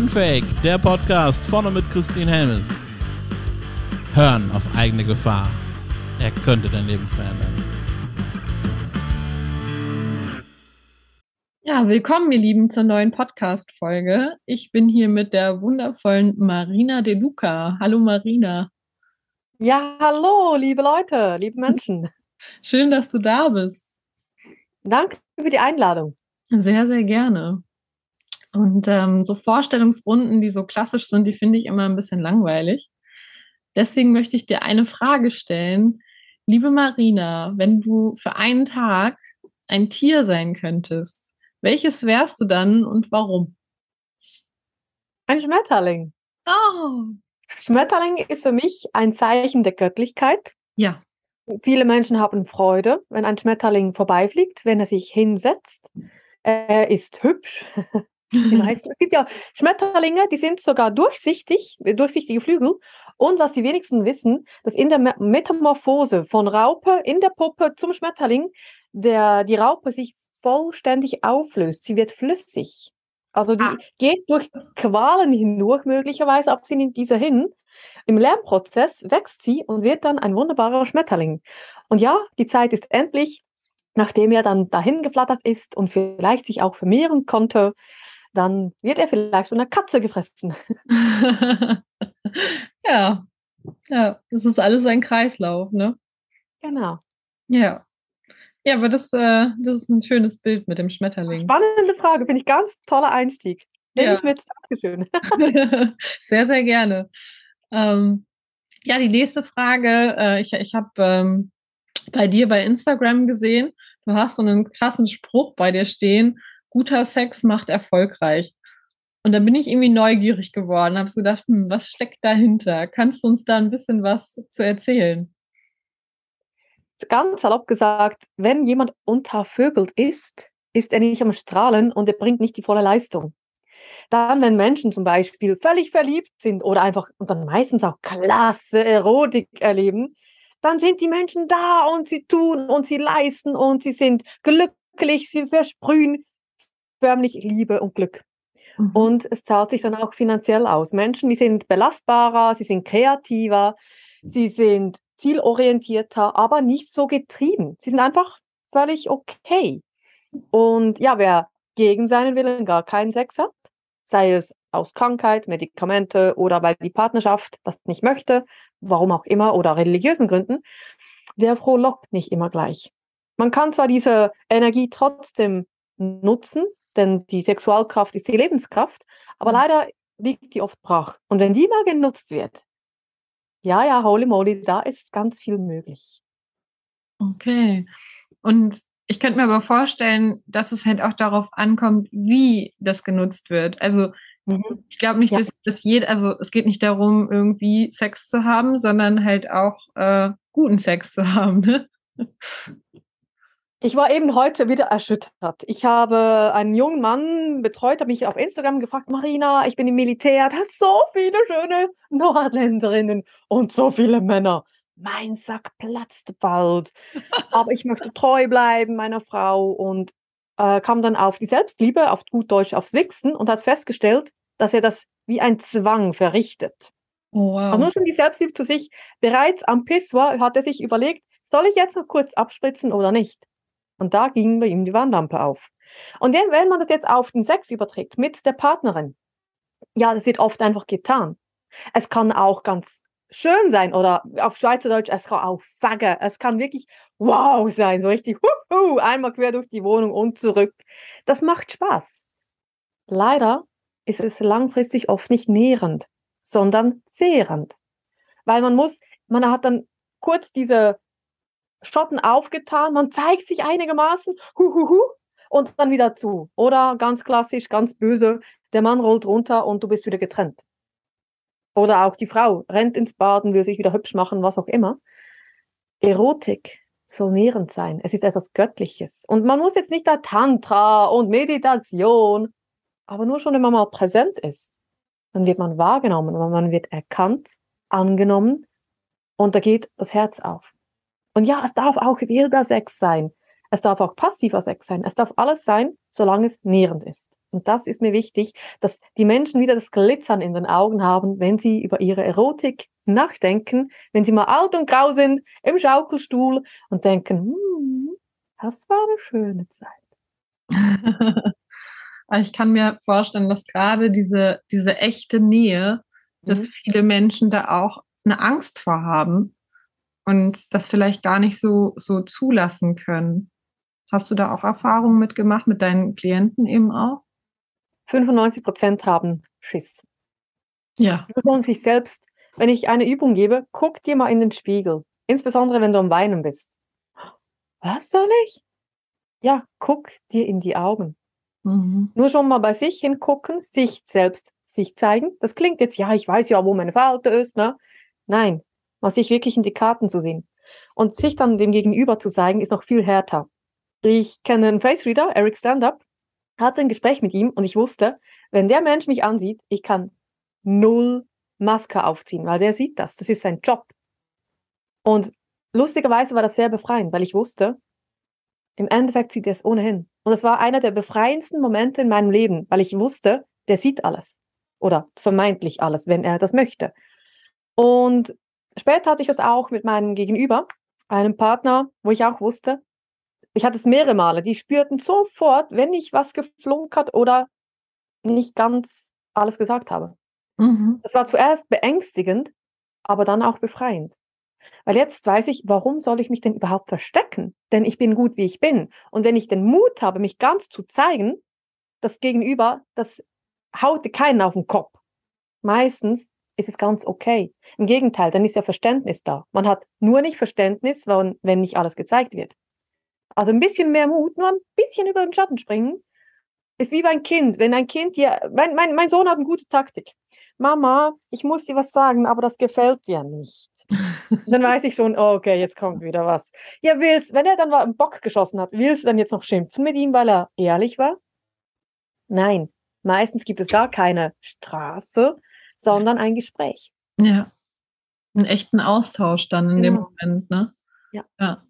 Unfake, der Podcast vorne mit Christine Helmes. Hören auf eigene Gefahr. Er könnte dein Leben verändern. Ja, willkommen, ihr Lieben, zur neuen Podcast-Folge. Ich bin hier mit der wundervollen Marina De Luca. Hallo, Marina. Ja, hallo, liebe Leute, liebe Menschen. Schön, dass du da bist. Danke für die Einladung. Sehr, sehr gerne. Und ähm, so Vorstellungsrunden, die so klassisch sind, die finde ich immer ein bisschen langweilig. Deswegen möchte ich dir eine Frage stellen. Liebe Marina, wenn du für einen Tag ein Tier sein könntest, welches wärst du dann und warum? Ein Schmetterling. Oh. Schmetterling ist für mich ein Zeichen der Göttlichkeit. Ja. Viele Menschen haben Freude, wenn ein Schmetterling vorbeifliegt, wenn er sich hinsetzt. Er ist hübsch. Die meisten. Es gibt ja Schmetterlinge, die sind sogar durchsichtig, durchsichtige Flügel. Und was die wenigsten wissen, dass in der Metamorphose von Raupe in der Puppe zum Schmetterling der, die Raupe sich vollständig auflöst. Sie wird flüssig. Also die ah. geht durch Qualen hindurch möglicherweise, ab sie in dieser hin. Im Lernprozess wächst sie und wird dann ein wunderbarer Schmetterling. Und ja, die Zeit ist endlich, nachdem er dann dahin geflattert ist und vielleicht sich auch vermehren konnte, dann wird er vielleicht von einer Katze gefressen. ja, ja, das ist alles ein Kreislauf, ne? Genau. Ja. Ja, aber das, äh, das ist ein schönes Bild mit dem Schmetterling. Spannende Frage, finde ich ganz toller Einstieg. Nehme ja. ich mit. Dankeschön. sehr, sehr gerne. Ähm, ja, die nächste Frage. Äh, ich ich habe ähm, bei dir bei Instagram gesehen, du hast so einen krassen Spruch bei dir stehen guter Sex macht erfolgreich. Und da bin ich irgendwie neugierig geworden, habe so gedacht, hm, was steckt dahinter? Kannst du uns da ein bisschen was zu erzählen? Ganz salopp gesagt, wenn jemand untervögelt ist, ist er nicht am Strahlen und er bringt nicht die volle Leistung. Dann, wenn Menschen zum Beispiel völlig verliebt sind oder einfach und dann meistens auch klasse Erotik erleben, dann sind die Menschen da und sie tun und sie leisten und sie sind glücklich, sie versprühen förmlich Liebe und Glück. Mhm. Und es zahlt sich dann auch finanziell aus. Menschen, die sind belastbarer, sie sind kreativer, sie sind zielorientierter, aber nicht so getrieben. Sie sind einfach völlig okay. Und ja, wer gegen seinen Willen gar keinen Sex hat, sei es aus Krankheit, Medikamente oder weil die Partnerschaft das nicht möchte, warum auch immer, oder religiösen Gründen, der frohlockt nicht immer gleich. Man kann zwar diese Energie trotzdem nutzen, denn die Sexualkraft ist die Lebenskraft, aber mhm. leider liegt die oft brach. Und wenn die mal genutzt wird, ja, ja, holy moly, da ist ganz viel möglich. Okay. Und ich könnte mir aber vorstellen, dass es halt auch darauf ankommt, wie das genutzt wird. Also mhm. ich glaube nicht, ja. dass, dass jeder, also es geht nicht darum, irgendwie Sex zu haben, sondern halt auch äh, guten Sex zu haben. Ne? Ich war eben heute wieder erschüttert. Ich habe einen jungen Mann betreut, habe mich auf Instagram gefragt, Marina, ich bin im Militär, hat so viele schöne Nordländerinnen und so viele Männer. Mein Sack platzt bald. Aber ich möchte treu bleiben meiner Frau und äh, kam dann auf die Selbstliebe, auf gut Deutsch aufs Wichsen und hat festgestellt, dass er das wie ein Zwang verrichtet. Oh, wow. Also nur schon die Selbstliebe zu sich. Bereits am Pissoir hat er sich überlegt, soll ich jetzt noch kurz abspritzen oder nicht? Und da ging bei ihm die Warnlampe auf. Und wenn man das jetzt auf den Sex überträgt mit der Partnerin, ja, das wird oft einfach getan. Es kann auch ganz schön sein oder auf Schweizerdeutsch, es kann auch faggen. Es kann wirklich wow sein, so richtig huhu, einmal quer durch die Wohnung und zurück. Das macht Spaß. Leider ist es langfristig oft nicht nährend, sondern zehrend. Weil man muss, man hat dann kurz diese Schotten aufgetan, man zeigt sich einigermaßen, huhuhu, und dann wieder zu. Oder ganz klassisch, ganz böse, der Mann rollt runter und du bist wieder getrennt. Oder auch die Frau rennt ins Baden, will sich wieder hübsch machen, was auch immer. Erotik soll nährend sein. Es ist etwas Göttliches. Und man muss jetzt nicht da Tantra und Meditation, aber nur schon, wenn man mal präsent ist, dann wird man wahrgenommen man wird erkannt, angenommen und da geht das Herz auf. Und ja, es darf auch wilder Sex sein. Es darf auch passiver Sex sein. Es darf alles sein, solange es nährend ist. Und das ist mir wichtig, dass die Menschen wieder das Glitzern in den Augen haben, wenn sie über ihre Erotik nachdenken, wenn sie mal alt und grau sind im Schaukelstuhl und denken, hm, das war eine schöne Zeit. ich kann mir vorstellen, dass gerade diese, diese echte Nähe, dass mhm. viele Menschen da auch eine Angst vor haben und das vielleicht gar nicht so, so zulassen können. Hast du da auch Erfahrungen mitgemacht mit deinen Klienten eben auch? 95 Prozent haben Schiss. Ja. Die Person sich selbst, wenn ich eine Übung gebe, guck dir mal in den Spiegel. Insbesondere wenn du am Weinen bist. Was soll ich? Ja, guck dir in die Augen. Mhm. Nur schon mal bei sich hingucken, sich selbst sich zeigen. Das klingt jetzt, ja, ich weiß ja, wo meine Falte ist. Ne? Nein, mal sich wirklich in die Karten zu sehen. Und sich dann dem Gegenüber zu zeigen, ist noch viel härter. Ich kenne einen Face Reader, Eric Standup, hatte ein Gespräch mit ihm und ich wusste, wenn der Mensch mich ansieht, ich kann null Maske aufziehen, weil der sieht das. Das ist sein Job. Und lustigerweise war das sehr befreiend, weil ich wusste, im Endeffekt sieht er es ohnehin. Und das war einer der befreiendsten Momente in meinem Leben, weil ich wusste, der sieht alles. Oder vermeintlich alles, wenn er das möchte. Und später hatte ich das auch mit meinem Gegenüber, einem Partner, wo ich auch wusste, ich hatte es mehrere Male, die spürten sofort, wenn ich was geflunkert oder nicht ganz alles gesagt habe. Mhm. Das war zuerst beängstigend, aber dann auch befreiend. Weil jetzt weiß ich, warum soll ich mich denn überhaupt verstecken? Denn ich bin gut, wie ich bin. Und wenn ich den Mut habe, mich ganz zu zeigen, das Gegenüber, das haut keinen auf den Kopf. Meistens ist es ganz okay. Im Gegenteil, dann ist ja Verständnis da. Man hat nur nicht Verständnis, wenn nicht alles gezeigt wird. Also ein bisschen mehr Mut, nur ein bisschen über den Schatten springen, ist wie beim Kind. Wenn ein Kind dir, mein, mein, mein Sohn hat eine gute Taktik. Mama, ich muss dir was sagen, aber das gefällt dir nicht. dann weiß ich schon, oh, okay, jetzt kommt wieder was. Ja, willst, wenn er dann einen Bock geschossen hat, willst du dann jetzt noch schimpfen mit ihm, weil er ehrlich war? Nein, meistens gibt es gar keine Strafe, sondern ein Gespräch. Ja. Einen echten Austausch dann in genau. dem Moment, ne? Ja. ja.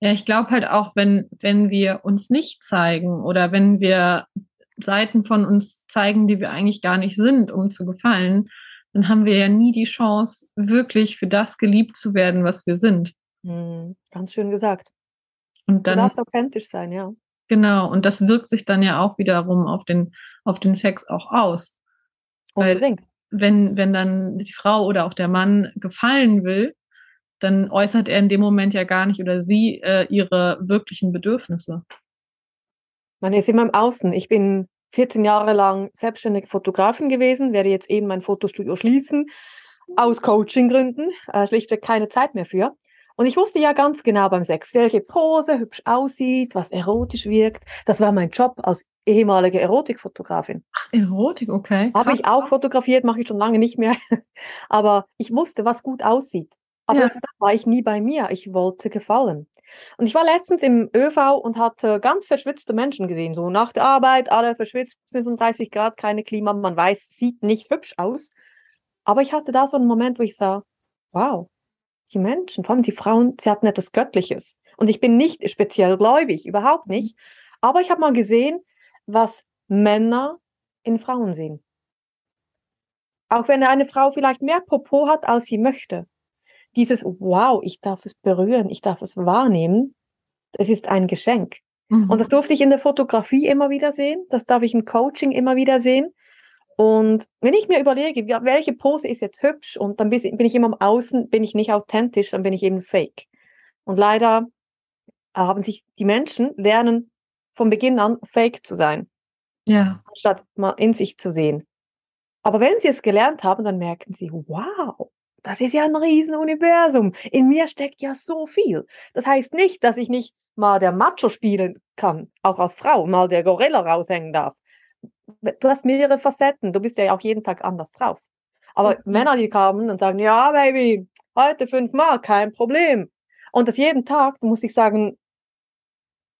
Ja, ich glaube halt auch, wenn, wenn wir uns nicht zeigen oder wenn wir Seiten von uns zeigen, die wir eigentlich gar nicht sind, um zu gefallen, dann haben wir ja nie die Chance, wirklich für das geliebt zu werden, was wir sind. Mhm, ganz schön gesagt. Und dann, du darfst authentisch sein, ja. Genau, und das wirkt sich dann ja auch wiederum auf den, auf den Sex auch aus. Unbedingt. Weil wenn, wenn dann die Frau oder auch der Mann gefallen will, dann äußert er in dem Moment ja gar nicht oder sie äh, ihre wirklichen Bedürfnisse. Man ist immer im Außen. Ich bin 14 Jahre lang selbstständige Fotografin gewesen, werde jetzt eben mein Fotostudio schließen, aus Coachinggründen, äh, schlichtweg keine Zeit mehr für. Und ich wusste ja ganz genau beim Sex, welche Pose hübsch aussieht, was erotisch wirkt. Das war mein Job als ehemalige Erotikfotografin. Ach, Erotik, okay. Habe ich auch fotografiert, mache ich schon lange nicht mehr. Aber ich wusste, was gut aussieht. Aber ja. das war ich nie bei mir. Ich wollte gefallen. Und ich war letztens im ÖV und hatte ganz verschwitzte Menschen gesehen. So nach der Arbeit, alle verschwitzt, 35 Grad, keine Klima. Man weiß, sieht nicht hübsch aus. Aber ich hatte da so einen Moment, wo ich sah, wow, die Menschen, vor allem die Frauen, sie hatten etwas Göttliches. Und ich bin nicht speziell gläubig, überhaupt mhm. nicht. Aber ich habe mal gesehen, was Männer in Frauen sehen. Auch wenn eine Frau vielleicht mehr Popo hat, als sie möchte dieses Wow, ich darf es berühren, ich darf es wahrnehmen, das ist ein Geschenk. Mhm. Und das durfte ich in der Fotografie immer wieder sehen, das darf ich im Coaching immer wieder sehen. Und wenn ich mir überlege, welche Pose ist jetzt hübsch und dann bin ich immer am Außen, bin ich nicht authentisch, dann bin ich eben fake. Und leider haben sich die Menschen lernen von Beginn an fake zu sein. Ja. Anstatt mal in sich zu sehen. Aber wenn sie es gelernt haben, dann merken sie, wow, das ist ja ein Riesenuniversum. In mir steckt ja so viel. Das heißt nicht, dass ich nicht mal der Macho spielen kann, auch als Frau, mal der Gorilla raushängen darf. Du hast mehrere Facetten, du bist ja auch jeden Tag anders drauf. Aber mhm. Männer, die kommen und sagen, ja, Baby, heute fünfmal, kein Problem. Und das jeden Tag, muss ich sagen,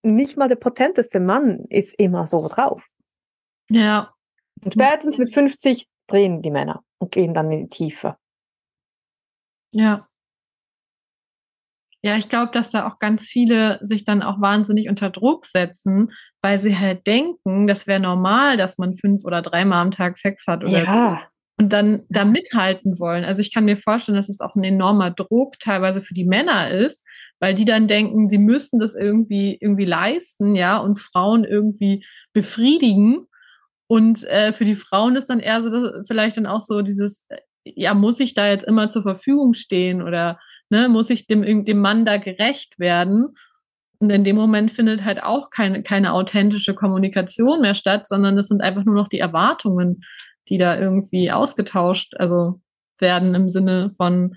nicht mal der potenteste Mann ist immer so drauf. Ja. Und spätestens mit 50 drehen die Männer und gehen dann in die Tiefe. Ja. Ja, ich glaube, dass da auch ganz viele sich dann auch wahnsinnig unter Druck setzen, weil sie halt denken, das wäre normal, dass man fünf oder dreimal am Tag Sex hat oder Ja. so. und dann da mithalten wollen. Also ich kann mir vorstellen, dass es auch ein enormer Druck teilweise für die Männer ist, weil die dann denken, sie müssten das irgendwie irgendwie leisten, ja, uns Frauen irgendwie befriedigen. Und äh, für die Frauen ist dann eher so dass, vielleicht dann auch so dieses, äh, ja, muss ich da jetzt immer zur Verfügung stehen oder ne, muss ich dem, dem Mann da gerecht werden? Und in dem Moment findet halt auch keine, keine authentische Kommunikation mehr statt, sondern es sind einfach nur noch die Erwartungen, die da irgendwie ausgetauscht, also werden im Sinne von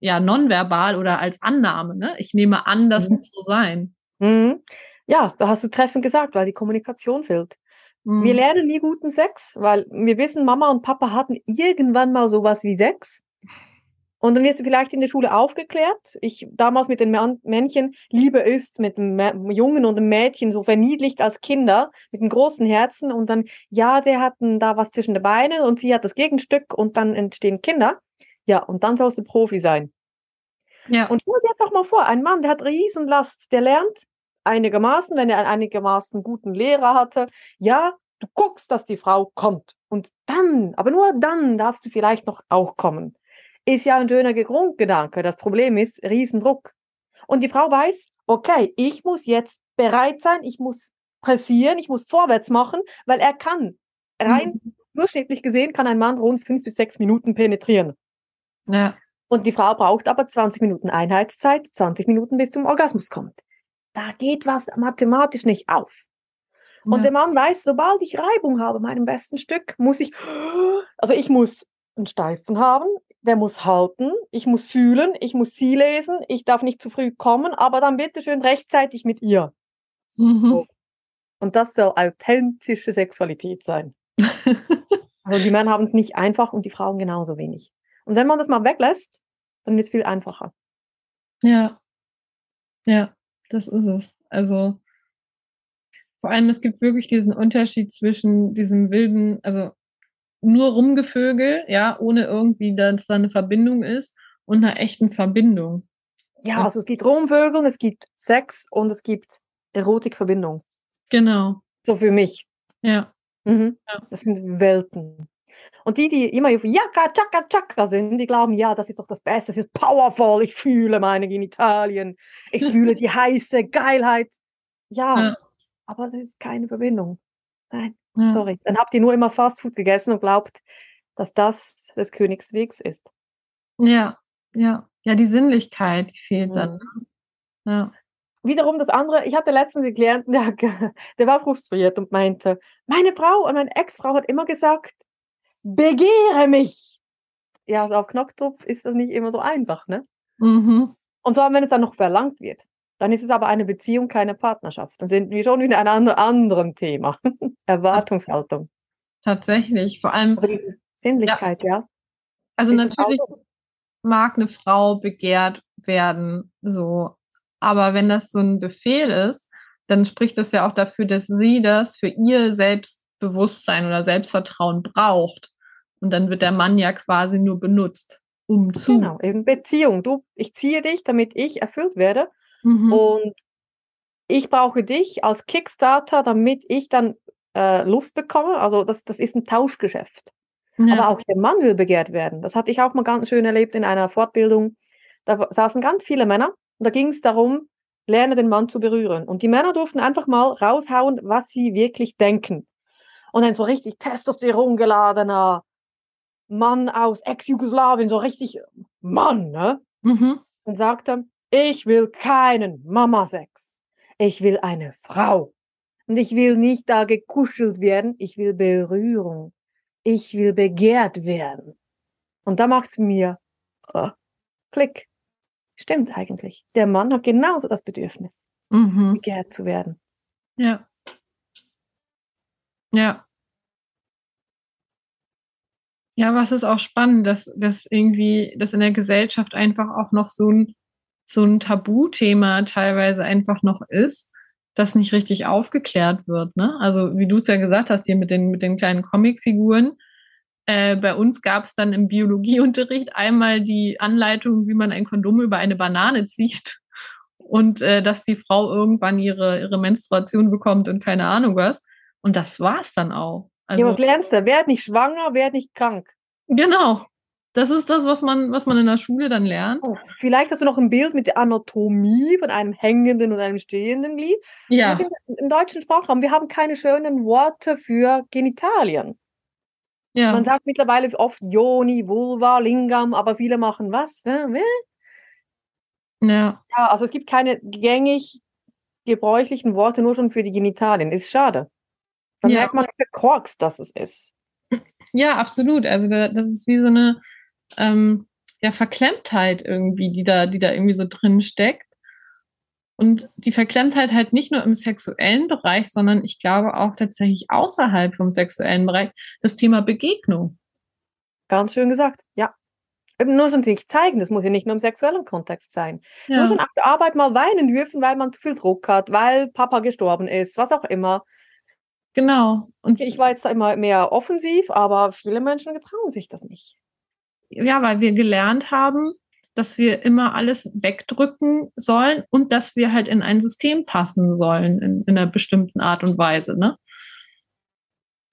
ja nonverbal oder als Annahme. Ne? Ich nehme an, das Mhm. muss so sein. Mhm. Ja, da hast du treffend gesagt, weil die Kommunikation fehlt. Wir Mhm. lernen nie guten Sex, weil wir wissen, Mama und Papa hatten irgendwann mal sowas wie Sex. Und dann wirst du vielleicht in der Schule aufgeklärt. Ich damals mit den Männchen, Liebe ist mit einem Jungen und einem Mädchen so verniedlicht als Kinder mit einem großen Herzen und dann, ja, der hat da was zwischen den Beinen und sie hat das Gegenstück und dann entstehen Kinder. Ja, und dann sollst du Profi sein. Ja. Und stell dir jetzt auch mal vor, ein Mann, der hat Riesenlast, der lernt einigermaßen, wenn er einen einigermaßen guten Lehrer hatte, ja, du guckst, dass die Frau kommt. Und dann, aber nur dann darfst du vielleicht noch auch kommen. Ist ja ein schöner Grundgedanke. Das Problem ist Riesendruck. Und die Frau weiß, okay, ich muss jetzt bereit sein, ich muss pressieren, ich muss vorwärts machen, weil er kann. Rein Mhm. durchschnittlich gesehen kann ein Mann rund fünf bis sechs Minuten penetrieren. ja. Und die Frau braucht aber 20 Minuten Einheitszeit, 20 Minuten bis zum Orgasmus kommt. Da geht was mathematisch nicht auf. Und ja. der Mann weiß, sobald ich Reibung habe, meinem besten Stück, muss ich, also ich muss einen Steifen haben, der muss halten, ich muss fühlen, ich muss sie lesen, ich darf nicht zu früh kommen, aber dann bitte schön rechtzeitig mit ihr. Mhm. Und das soll authentische Sexualität sein. Also die Männer haben es nicht einfach und die Frauen genauso wenig. Und wenn man das mal weglässt, dann wird es viel einfacher. Ja. Ja, das ist es. Also vor allem, es gibt wirklich diesen Unterschied zwischen diesem wilden, also nur Rumgevögel, ja, ohne irgendwie, dass da eine Verbindung ist, und einer echten Verbindung. Ja, also es gibt Rumvögeln, es gibt Sex und es gibt Erotikverbindung. Genau. So für mich. Ja. Mhm. Ja. Das sind Welten. Und die, die immer auf Jaka, Chaka, Chaka sind, die glauben, ja, das ist doch das Beste, das ist powerful, ich fühle meine Genitalien, ich fühle die heiße Geilheit. Ja, Ja. aber das ist keine Verbindung. Nein, ja. sorry. Dann habt ihr nur immer Fastfood gegessen und glaubt, dass das des Königs Wegs ist. Ja, ja. Ja, die Sinnlichkeit fehlt dann. Mhm. ne? Ja. Wiederum das andere, ich hatte letztens einen Klienten, der, der war frustriert und meinte, meine Frau und meine Ex-Frau hat immer gesagt, begehre mich. Ja, also auf Knopfdruck ist das nicht immer so einfach, ne? Mhm. Und vor allem, wenn es dann noch verlangt wird. Dann ist es aber eine Beziehung, keine Partnerschaft. Dann sind wir schon wieder ein ander- anderem Thema. Erwartungshaltung. Tatsächlich. Vor allem, Aber diese Sinnlichkeit, ja. also ist es natürlich mag eine Frau begehrt werden, so. Aber wenn das so ein Befehl ist, dann spricht das ja auch dafür, dass sie das für ihr Selbstbewusstsein oder Selbstvertrauen braucht. Und dann wird der Mann ja quasi nur benutzt, um zu. Genau, eben Beziehung. Du, ich ziehe dich, damit ich erfüllt werde. Mhm. Und ich brauche dich als Kickstarter, damit ich dann äh, Lust bekomme. Also das, das ist ein Tauschgeschäft. ja. Aber auch der Mann will begehrt werden. Das hatte ich auch mal ganz schön erlebt in einer Fortbildung. Da saßen ganz viele Männer und da ging es darum, lerne den Mann zu berühren. Und die Männer durften einfach mal raushauen, was sie wirklich denken. Und dann so richtig Testosteron geladener Mann aus Ex-Jugoslawien, so richtig Mann, ne? mhm. Und sagte, ich will keinen Mama-Sex. Ich will eine Frau. Und ich will nicht da gekuschelt werden, ich will Berührung. Ich will begehrt werden. Und da macht's mir äh, Klick. Stimmt eigentlich. Der Mann hat genauso das Bedürfnis, Mhm. begehrt zu werden. Ja. Ja. Ja, aber es ist auch spannend, dass, dass irgendwie, dass in der Gesellschaft einfach auch noch so ein, so ein Tabuthema teilweise einfach noch ist, das nicht richtig aufgeklärt wird. Ne? Also, wie du es ja gesagt hast, hier mit den, mit den kleinen Comicfiguren. Äh, bei uns gab es dann im Biologieunterricht einmal die Anleitung, wie man ein Kondom über eine Banane zieht. und äh, dass die Frau irgendwann ihre, ihre Menstruation bekommt und keine Ahnung was. Und das war's dann auch. Also, ja, was lernst du? Werd nicht schwanger, werd nicht krank. Genau. Das ist das, was man, was man in der Schule dann lernt. Oh, vielleicht hast du noch ein Bild mit der Anatomie von einem hängenden und einem stehenden Glied. Ja. Im deutschen Sprachraum, wir haben keine schönen Worte für Genitalien. Ja. Man sagt mittlerweile oft Joni, Vulva, Lingam, aber viele machen was? Ja. ja, also es gibt keine gängig gebräuchlichen Worte nur schon für die Genitalien. Ist schade. Dann ja. merkt man, wie verkorkst das es ist. Ja, absolut. Also das ist wie so eine ähm, ja, Verklemmtheit irgendwie, die da, die da irgendwie so drin steckt. Und die Verklemmtheit halt nicht nur im sexuellen Bereich, sondern ich glaube auch tatsächlich außerhalb vom sexuellen Bereich, das Thema Begegnung. Ganz schön gesagt, ja. Nur schon sich zeigen, das muss ja nicht nur im sexuellen Kontext sein. Ja. Nur schon auf der Arbeit mal weinen dürfen, weil man zu viel Druck hat, weil Papa gestorben ist, was auch immer. Genau. Und ich war jetzt immer mehr offensiv, aber viele Menschen getrauen sich das nicht. Ja, weil wir gelernt haben, dass wir immer alles wegdrücken sollen und dass wir halt in ein System passen sollen in, in einer bestimmten Art und Weise, ne?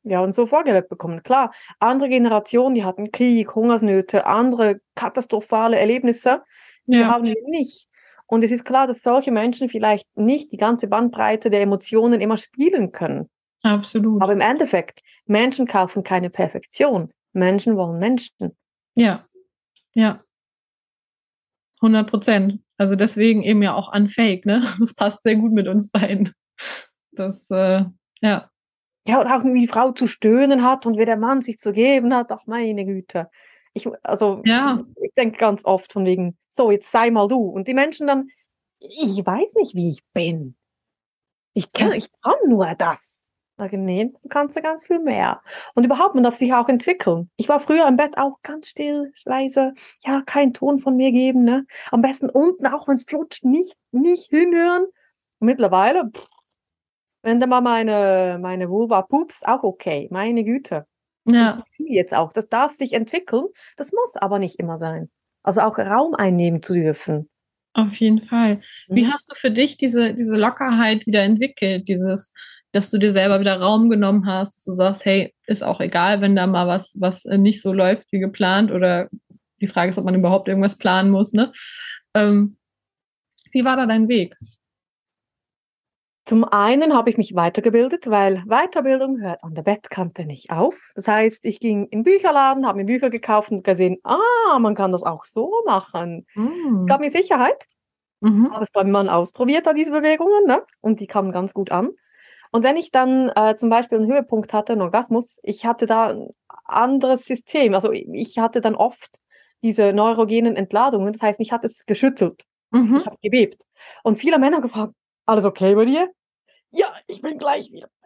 Ja, und so vorgelebt bekommen. Klar, andere Generationen, die hatten Krieg, Hungersnöte, andere katastrophale Erlebnisse, die ja. haben wir nicht. Und es ist klar, dass solche Menschen vielleicht nicht die ganze Bandbreite der Emotionen immer spielen können. Absolut. Aber im Endeffekt, Menschen kaufen keine Perfektion. Menschen wollen Menschen. Ja, ja. 100 Prozent. Also deswegen eben ja auch unfake, ne? Das passt sehr gut mit uns beiden. Das, äh, ja. Ja, und auch wie die Frau zu stöhnen hat und wie der Mann sich zu geben hat, ach meine Güte. Ich, also, ja. ich denke ganz oft von wegen, so, jetzt sei mal du. Und die Menschen dann, ich weiß nicht, wie ich bin. Ich kann, ich kann nur das. Nee, du kannst ja ganz viel mehr. Und überhaupt, man darf sich auch entwickeln. Ich war früher im Bett auch ganz still, leise, ja, keinen Ton von mir geben, ne? Am besten unten, auch wenn es flutscht, nicht, nicht hinhören. Und mittlerweile, pff, wenn da mal meine, meine Vulva pupst, auch okay, meine Güte. Ja. Das jetzt auch. Das darf sich entwickeln, das muss aber nicht immer sein. Also auch Raum einnehmen zu dürfen. Auf jeden Fall. Wie mhm. hast du für dich diese, diese Lockerheit wieder entwickelt? Dieses, dass du dir selber wieder Raum genommen hast, dass du sagst, hey, ist auch egal, wenn da mal was, was äh, nicht so läuft wie geplant oder die Frage ist, ob man überhaupt irgendwas planen muss, ne? Ähm, wie war da dein Weg? Zum einen habe ich mich weitergebildet, weil Weiterbildung hört an der Bettkante nicht auf. Das heißt, ich ging in Bücherladen, habe mir Bücher gekauft und gesehen, ah, man kann das auch so machen. Mm. Gab mir Sicherheit. Mhm. Habe es beim Mann ausprobiert, da diese Bewegungen, ne? Und die kamen ganz gut an. Und wenn ich dann äh, zum Beispiel einen Höhepunkt hatte, einen Orgasmus, ich hatte da ein anderes System. Also ich hatte dann oft diese neurogenen Entladungen. Das heißt, mich hat es geschüttelt. Mhm. Ich habe gebebt. Und viele Männer gefragt, alles okay bei dir? Ja, ich bin gleich wieder.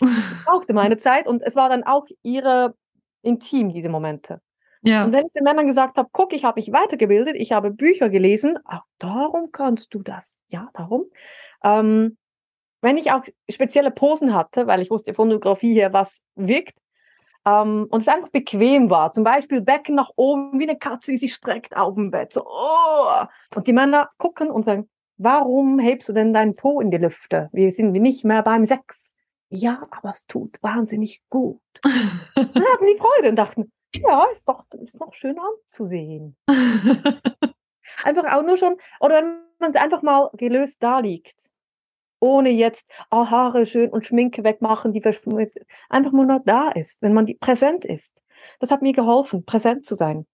Ich brauchte meine Zeit und es war dann auch ihre intim, diese Momente. Ja. Und wenn ich den Männern gesagt habe, guck, ich habe mich weitergebildet, ich habe Bücher gelesen, ach, darum kannst du das. Ja, darum. Ähm, wenn ich auch spezielle Posen hatte, weil ich wusste Fotografie hier, was wirkt, ähm, und es einfach bequem war, zum Beispiel Becken nach oben, wie eine Katze, die sich streckt auf dem Bett, so, oh. und die Männer gucken und sagen, warum hebst du denn deinen Po in die Lüfte? Wir sind nicht mehr beim Sex. Ja, aber es tut wahnsinnig gut. dann hatten die Freude und dachten, ja, ist doch, ist doch schön anzusehen. einfach auch nur schon, oder wenn man einfach mal gelöst da liegt ohne jetzt oh, Haare schön und Schminke wegmachen, die einfach nur noch da ist, wenn man die präsent ist. Das hat mir geholfen, präsent zu sein.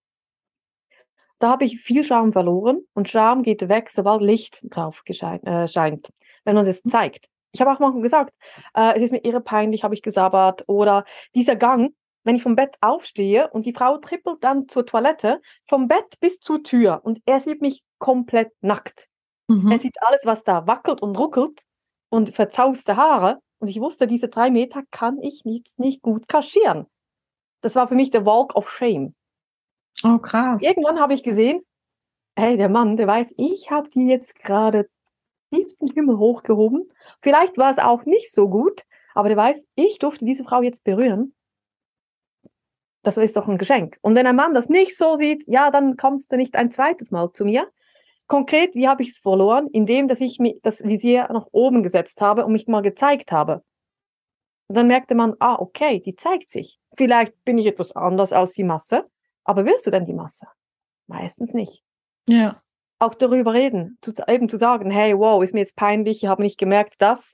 Da habe ich viel Charme verloren und Charme geht weg, sobald Licht drauf äh, scheint, wenn man es zeigt. Ich habe auch manchmal gesagt, äh, es ist mir irre peinlich, habe ich gesabbert. Oder dieser Gang, wenn ich vom Bett aufstehe und die Frau trippelt dann zur Toilette, vom Bett bis zur Tür und er sieht mich komplett nackt. Mhm. Er sieht alles, was da wackelt und ruckelt und verzauste Haare. Und ich wusste, diese drei Meter kann ich nicht, nicht gut kaschieren. Das war für mich der Walk of Shame. Oh, krass. Irgendwann habe ich gesehen, hey, der Mann, der weiß, ich habe die jetzt gerade tiefsten Himmel hochgehoben. Vielleicht war es auch nicht so gut, aber der weiß, ich durfte diese Frau jetzt berühren. Das ist doch ein Geschenk. Und wenn ein Mann das nicht so sieht, ja, dann kommst du nicht ein zweites Mal zu mir. Konkret, wie habe ich es verloren? Indem, dass ich mich, das Visier nach oben gesetzt habe und mich mal gezeigt habe. Und dann merkte man, ah, okay, die zeigt sich. Vielleicht bin ich etwas anders als die Masse, aber willst du denn die Masse? Meistens nicht. Ja. Auch darüber reden, zu, eben zu sagen, hey, wow, ist mir jetzt peinlich, ich habe nicht gemerkt, dass.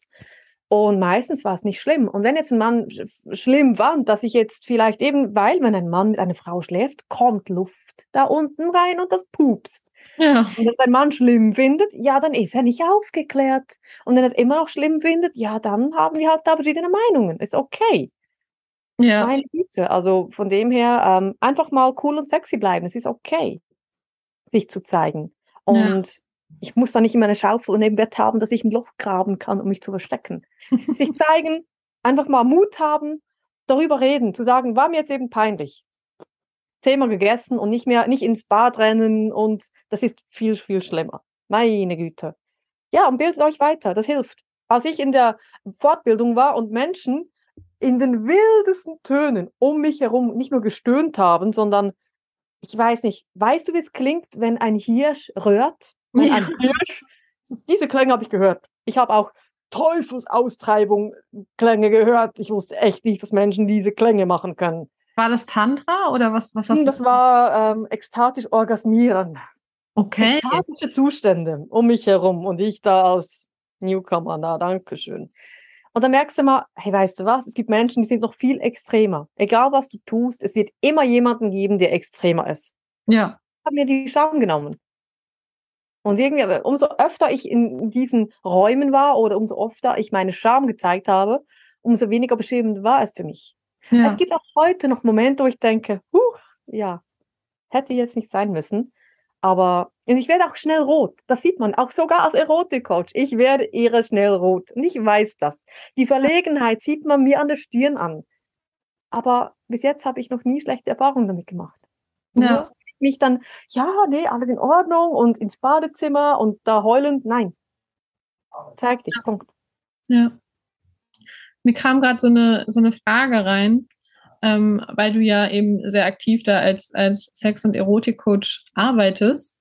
Und meistens war es nicht schlimm. Und wenn jetzt ein Mann sch- schlimm fand, dass ich jetzt vielleicht eben, weil wenn ein Mann mit einer Frau schläft, kommt Luft da unten rein und das pupst. Ja. Und wenn ein Mann schlimm findet, ja, dann ist er nicht aufgeklärt. Und wenn er es immer noch schlimm findet, ja, dann haben wir halt da verschiedene Meinungen. Ist okay. Ja. Meine Güte. Also von dem her ähm, einfach mal cool und sexy bleiben. Es ist okay, sich zu zeigen. Ja. Und ich muss da nicht immer eine Schaufel neben Bett haben, dass ich ein Loch graben kann, um mich zu verstecken. sich zeigen, einfach mal Mut haben, darüber reden, zu sagen, war mir jetzt eben peinlich. Thema gegessen und nicht mehr, nicht ins Bad rennen und das ist viel, viel schlimmer. Meine Güte. Ja, und bildet euch weiter, das hilft. Als ich in der Fortbildung war und Menschen in den wildesten Tönen um mich herum nicht nur gestöhnt haben, sondern ich weiß nicht, weißt du, wie es klingt, wenn ein Hirsch röhrt? Wenn ein Hirsch, diese Klänge habe ich gehört. Ich habe auch Teufelsaustreibung Klänge gehört. Ich wusste echt nicht, dass Menschen diese Klänge machen können. War das Tantra oder was, was hast Hm, du? Das war ähm, ekstatisch orgasmieren. okay. Ekstatische Zustände um mich herum und ich da als Newcomer, na, danke schön. Und dann merkst du mal, hey, weißt du was, es gibt Menschen, die sind noch viel extremer. Egal was du tust, es wird immer jemanden geben, der extremer ist. Ja. Ich habe mir die Scham genommen. Und irgendwie, aber umso öfter ich in diesen Räumen war oder umso öfter ich meine Scham gezeigt habe, umso weniger beschämend war es für mich. Ja. Es gibt auch heute noch Momente, wo ich denke, huch, ja, hätte jetzt nicht sein müssen. Aber und ich werde auch schnell rot. Das sieht man auch sogar als Erotikcoach. Ich werde eher schnell rot. Und ich weiß das. Die Verlegenheit sieht man mir an der Stirn an. Aber bis jetzt habe ich noch nie schlechte Erfahrungen damit gemacht. Ja. Nicht dann, ja, nee, alles in Ordnung und ins Badezimmer und da heulend. Nein. Zeig dich, Punkt. Ja. Mir kam gerade so eine, so eine Frage rein, ähm, weil du ja eben sehr aktiv da als, als Sex- und Erotik-Coach arbeitest.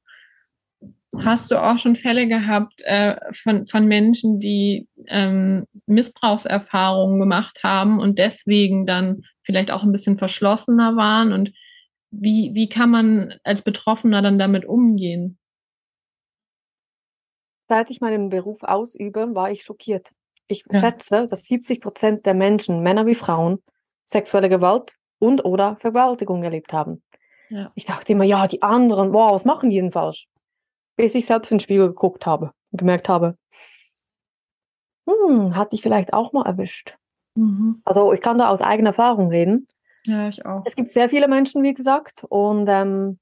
Hast du auch schon Fälle gehabt äh, von, von Menschen, die ähm, Missbrauchserfahrungen gemacht haben und deswegen dann vielleicht auch ein bisschen verschlossener waren? Und wie, wie kann man als Betroffener dann damit umgehen? Seit ich meinen Beruf ausübe, war ich schockiert. Ich Ja. schätze, dass 70 Prozent der Menschen, Männer wie Frauen, sexuelle Gewalt und oder Vergewaltigung erlebt haben. Ja. Ich dachte immer, ja, die anderen, wow, was machen die denn falsch? Bis ich selbst in den Spiegel geguckt habe und gemerkt habe, hm, hat dich vielleicht auch mal erwischt. Mhm. Also ich kann da aus eigener Erfahrung reden. Ja, ich auch. Es gibt sehr viele Menschen, wie gesagt, und ähm,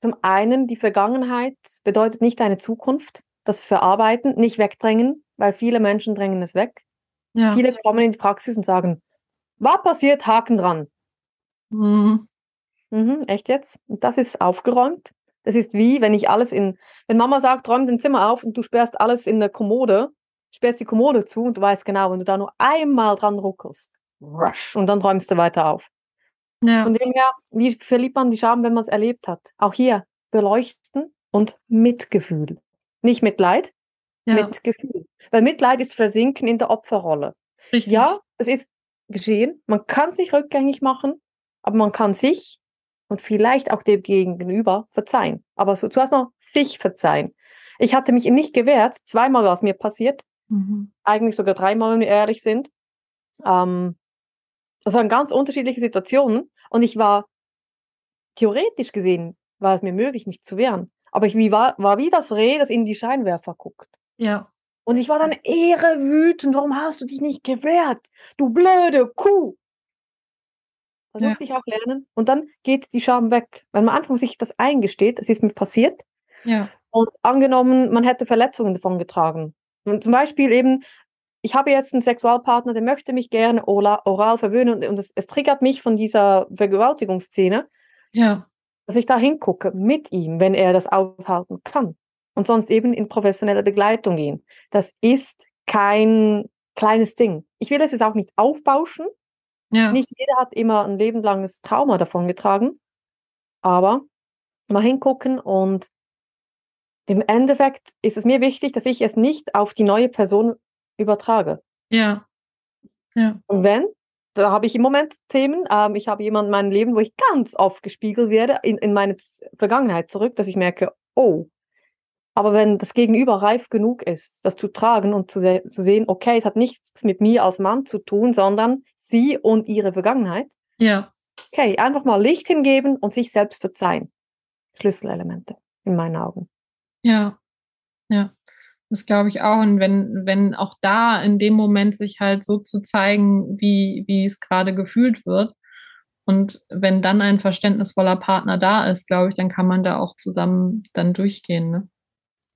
zum einen die Vergangenheit bedeutet nicht deine Zukunft. Das Verarbeiten, nicht wegdrängen, weil viele Menschen drängen es weg. Ja. Viele kommen in die Praxis und sagen, war passiert, Haken dran. Mhm. Mhm, echt jetzt? Und das ist aufgeräumt. Das ist wie, wenn ich alles in, wenn Mama sagt, räum dein Zimmer auf und du sperrst alles in der Kommode, sperrst die Kommode zu und du weißt genau, wenn du da nur einmal dran ruckelst, rush, und dann räumst du weiter auf. Ja. Von dem her, wie verliebt man die Scham, wenn man es erlebt hat? Auch hier beleuchten und Mitgefühl. Nicht Mitleid, ja. mit Gefühl. Weil Mitleid ist Versinken in der Opferrolle. Richtig. Ja, es ist geschehen. Man kann es nicht rückgängig machen, aber man kann sich und vielleicht auch dem Gegenüber verzeihen. Aber so, zuerst mal sich verzeihen. Ich hatte mich nicht gewehrt. Zweimal war es mir passiert. Mhm. Eigentlich sogar dreimal, wenn wir ehrlich sind. Ähm, das waren ganz unterschiedliche Situationen. Und ich war, theoretisch gesehen, war es mir möglich, mich zu wehren. Aber ich wie war, war wie das Reh, das in die Scheinwerfer guckt. Ja. Und ich war dann ehre wütend. Warum hast du dich nicht gewehrt? Du blöde Kuh. Das Ja. musste ich auch lernen. Und dann geht die Scham weg. Wenn man einfach sich das eingesteht, es ist mir passiert. Ja. Und angenommen, man hätte Verletzungen davon getragen. Und zum Beispiel eben, ich habe jetzt einen Sexualpartner, der möchte mich gerne oral, oral verwöhnen und, und es, es triggert mich von dieser Vergewaltigungsszene, Ja. dass ich da hingucke mit ihm, wenn er das aushalten kann. Und sonst eben in professionelle Begleitung gehen. Das ist kein kleines Ding. Ich will es jetzt auch nicht aufbauschen. Ja. Nicht jeder hat immer ein lebenlanges Trauma davon getragen. Aber mal hingucken und im Endeffekt ist es mir wichtig, dass ich es nicht auf die neue Person übertrage. Ja. Ja. Und wenn, da habe ich im Moment Themen. Ähm, ich habe jemanden in meinem Leben, wo ich ganz oft gespiegelt werde in, in meine Vergangenheit zurück, dass ich merke, oh, aber wenn das Gegenüber reif genug ist, das zu tragen und zu, se zu sehen, okay, es hat nichts mit mir als Mann zu tun, sondern sie und ihre Vergangenheit. Ja. Okay, einfach mal Licht hingeben und sich selbst verzeihen. Schlüsselelemente in meinen Augen. Ja. Ja. Das glaube ich auch. Und wenn, wenn auch da in dem Moment sich halt so zu zeigen, wie, wie es gerade gefühlt wird. Und wenn dann ein verständnisvoller Partner da ist, glaube ich, dann kann man da auch zusammen dann durchgehen. Ne?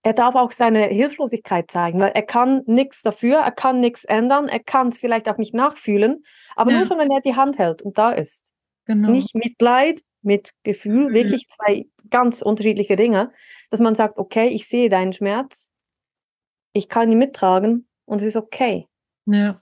Er darf auch seine Hilflosigkeit zeigen, weil er kann nichts dafür, er kann nichts ändern, er kann es vielleicht auch nicht nachfühlen, aber Ja. nur schon, wenn er die Hand hält und da ist. Genau. Nicht Mitleid, mit Gefühl, Mhm. wirklich zwei ganz unterschiedliche Dinge, dass man sagt, okay, ich sehe deinen Schmerz, ich kann ihn mittragen und es ist okay. Ja.